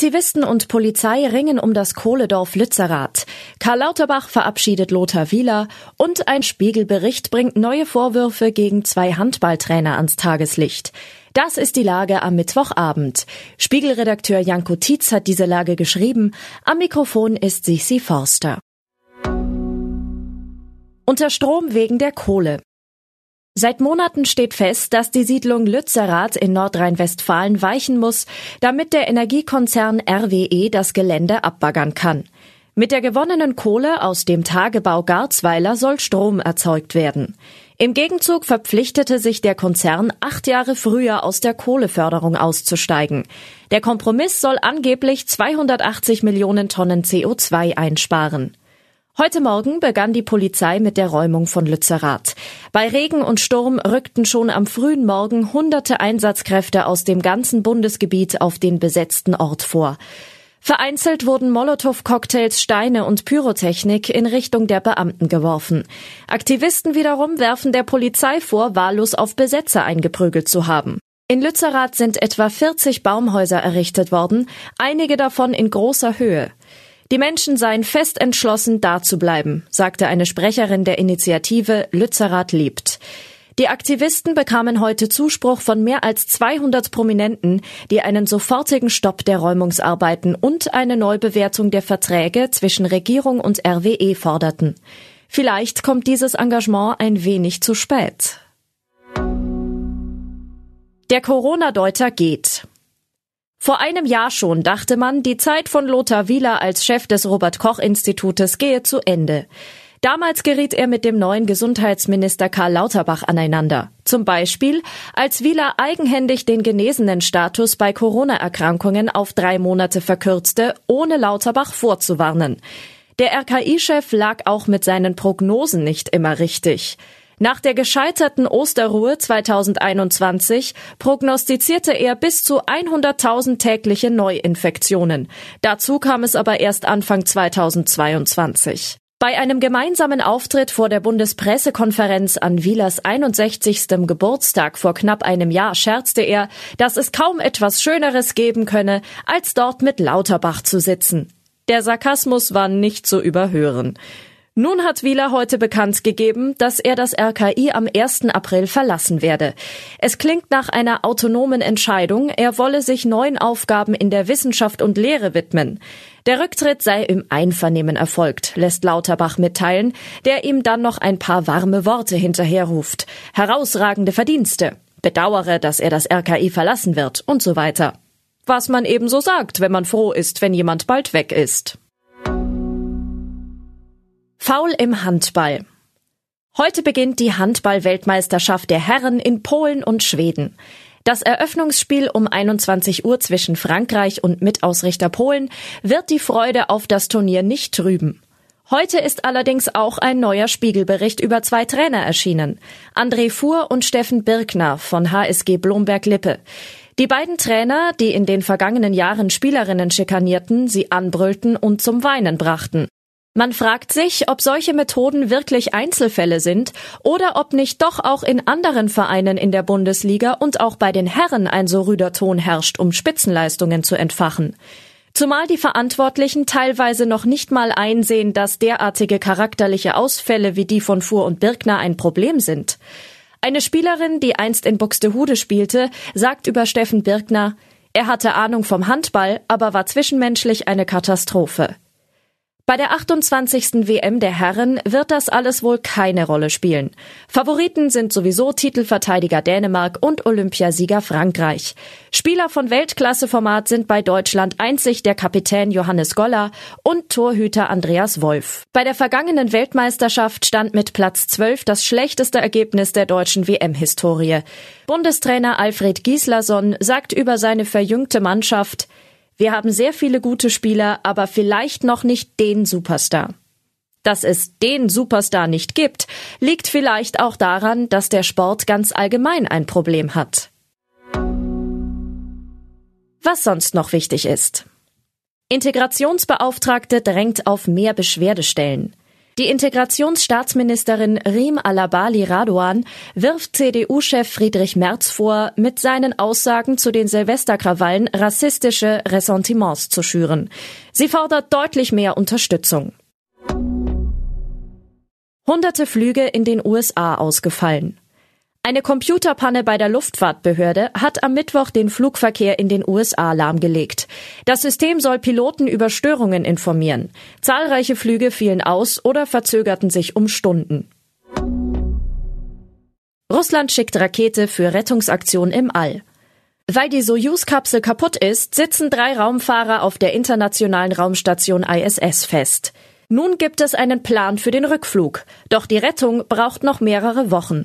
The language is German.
Aktivisten und Polizei ringen um das Kohledorf Lützerath. Karl Lauterbach verabschiedet Lothar Wieler und ein Spiegelbericht bringt neue Vorwürfe gegen zwei Handballtrainer ans Tageslicht. Das ist die Lage am Mittwochabend. Spiegelredakteur Janko Tietz hat diese Lage geschrieben. Am Mikrofon ist Sisi Forster. Unter Strom wegen der Kohle. Seit Monaten steht fest, dass die Siedlung Lützerath in Nordrhein-Westfalen weichen muss, damit der Energiekonzern RWE das Gelände abbaggern kann. Mit der gewonnenen Kohle aus dem Tagebau Garzweiler soll Strom erzeugt werden. Im Gegenzug verpflichtete sich der Konzern, acht Jahre früher aus der Kohleförderung auszusteigen. Der Kompromiss soll angeblich 280 Millionen Tonnen CO2 einsparen. Heute Morgen begann die Polizei mit der Räumung von Lützerath. Bei Regen und Sturm rückten schon am frühen Morgen hunderte Einsatzkräfte aus dem ganzen Bundesgebiet auf den besetzten Ort vor. Vereinzelt wurden Molotow-Cocktails, Steine und Pyrotechnik in Richtung der Beamten geworfen. Aktivisten wiederum werfen der Polizei vor, wahllos auf Besetzer eingeprügelt zu haben. In Lützerath sind etwa 40 Baumhäuser errichtet worden, einige davon in großer Höhe. Die Menschen seien fest entschlossen, da zu bleiben, sagte eine Sprecherin der Initiative Lützerath lebt. Die Aktivisten bekamen heute Zuspruch von mehr als 200 Prominenten, die einen sofortigen Stopp der Räumungsarbeiten und eine Neubewertung der Verträge zwischen Regierung und RWE forderten. Vielleicht kommt dieses Engagement ein wenig zu spät. Der Corona-Deuter geht. Vor einem Jahr schon dachte man, die Zeit von Lothar Wieler als Chef des Robert Koch Institutes gehe zu Ende. Damals geriet er mit dem neuen Gesundheitsminister Karl Lauterbach aneinander. Zum Beispiel, als Wieler eigenhändig den genesenen Status bei Corona-Erkrankungen auf drei Monate verkürzte, ohne Lauterbach vorzuwarnen. Der RKI-Chef lag auch mit seinen Prognosen nicht immer richtig. Nach der gescheiterten Osterruhe 2021 prognostizierte er bis zu 100.000 tägliche Neuinfektionen. Dazu kam es aber erst Anfang 2022. Bei einem gemeinsamen Auftritt vor der Bundespressekonferenz an Wielers 61. Geburtstag vor knapp einem Jahr scherzte er, dass es kaum etwas Schöneres geben könne, als dort mit Lauterbach zu sitzen. Der Sarkasmus war nicht zu überhören. Nun hat Wieler heute bekannt gegeben, dass er das RKI am 1. April verlassen werde. Es klingt nach einer autonomen Entscheidung, er wolle sich neuen Aufgaben in der Wissenschaft und Lehre widmen. Der Rücktritt sei im Einvernehmen erfolgt, lässt Lauterbach mitteilen, der ihm dann noch ein paar warme Worte hinterherruft. Herausragende Verdienste. Bedauere, dass er das RKI verlassen wird und so weiter. Was man ebenso sagt, wenn man froh ist, wenn jemand bald weg ist. Foul im Handball. Heute beginnt die Handball-Weltmeisterschaft der Herren in Polen und Schweden. Das Eröffnungsspiel um 21 Uhr zwischen Frankreich und Mitausrichter Polen wird die Freude auf das Turnier nicht trüben. Heute ist allerdings auch ein neuer Spiegelbericht über zwei Trainer erschienen. André Fuhr und Steffen Birkner von HSG Blomberg-Lippe. Die beiden Trainer, die in den vergangenen Jahren Spielerinnen schikanierten, sie anbrüllten und zum Weinen brachten. Man fragt sich, ob solche Methoden wirklich Einzelfälle sind oder ob nicht doch auch in anderen Vereinen in der Bundesliga und auch bei den Herren ein so rüder Ton herrscht, um Spitzenleistungen zu entfachen. Zumal die Verantwortlichen teilweise noch nicht mal einsehen, dass derartige charakterliche Ausfälle wie die von Fuhr und Birkner ein Problem sind. Eine Spielerin, die einst in Buxtehude spielte, sagt über Steffen Birkner, er hatte Ahnung vom Handball, aber war zwischenmenschlich eine Katastrophe. Bei der 28. WM der Herren wird das alles wohl keine Rolle spielen. Favoriten sind sowieso Titelverteidiger Dänemark und Olympiasieger Frankreich. Spieler von Weltklasseformat sind bei Deutschland einzig der Kapitän Johannes Goller und Torhüter Andreas Wolf. Bei der vergangenen Weltmeisterschaft stand mit Platz 12 das schlechteste Ergebnis der deutschen WM-Historie. Bundestrainer Alfred Gislason sagt über seine verjüngte Mannschaft, wir haben sehr viele gute Spieler, aber vielleicht noch nicht den Superstar. Dass es den Superstar nicht gibt, liegt vielleicht auch daran, dass der Sport ganz allgemein ein Problem hat. Was sonst noch wichtig ist. Integrationsbeauftragte drängt auf mehr Beschwerdestellen. Die Integrationsstaatsministerin Rim Alabali Radoan wirft CDU-Chef Friedrich Merz vor, mit seinen Aussagen zu den Silvesterkrawallen rassistische Ressentiments zu schüren. Sie fordert deutlich mehr Unterstützung. Hunderte Flüge in den USA ausgefallen. Eine Computerpanne bei der Luftfahrtbehörde hat am Mittwoch den Flugverkehr in den USA lahmgelegt. Das System soll Piloten über Störungen informieren. Zahlreiche Flüge fielen aus oder verzögerten sich um Stunden. Russland schickt Rakete für Rettungsaktion im All. Weil die Soyuz-Kapsel kaputt ist, sitzen drei Raumfahrer auf der internationalen Raumstation ISS fest. Nun gibt es einen Plan für den Rückflug, doch die Rettung braucht noch mehrere Wochen.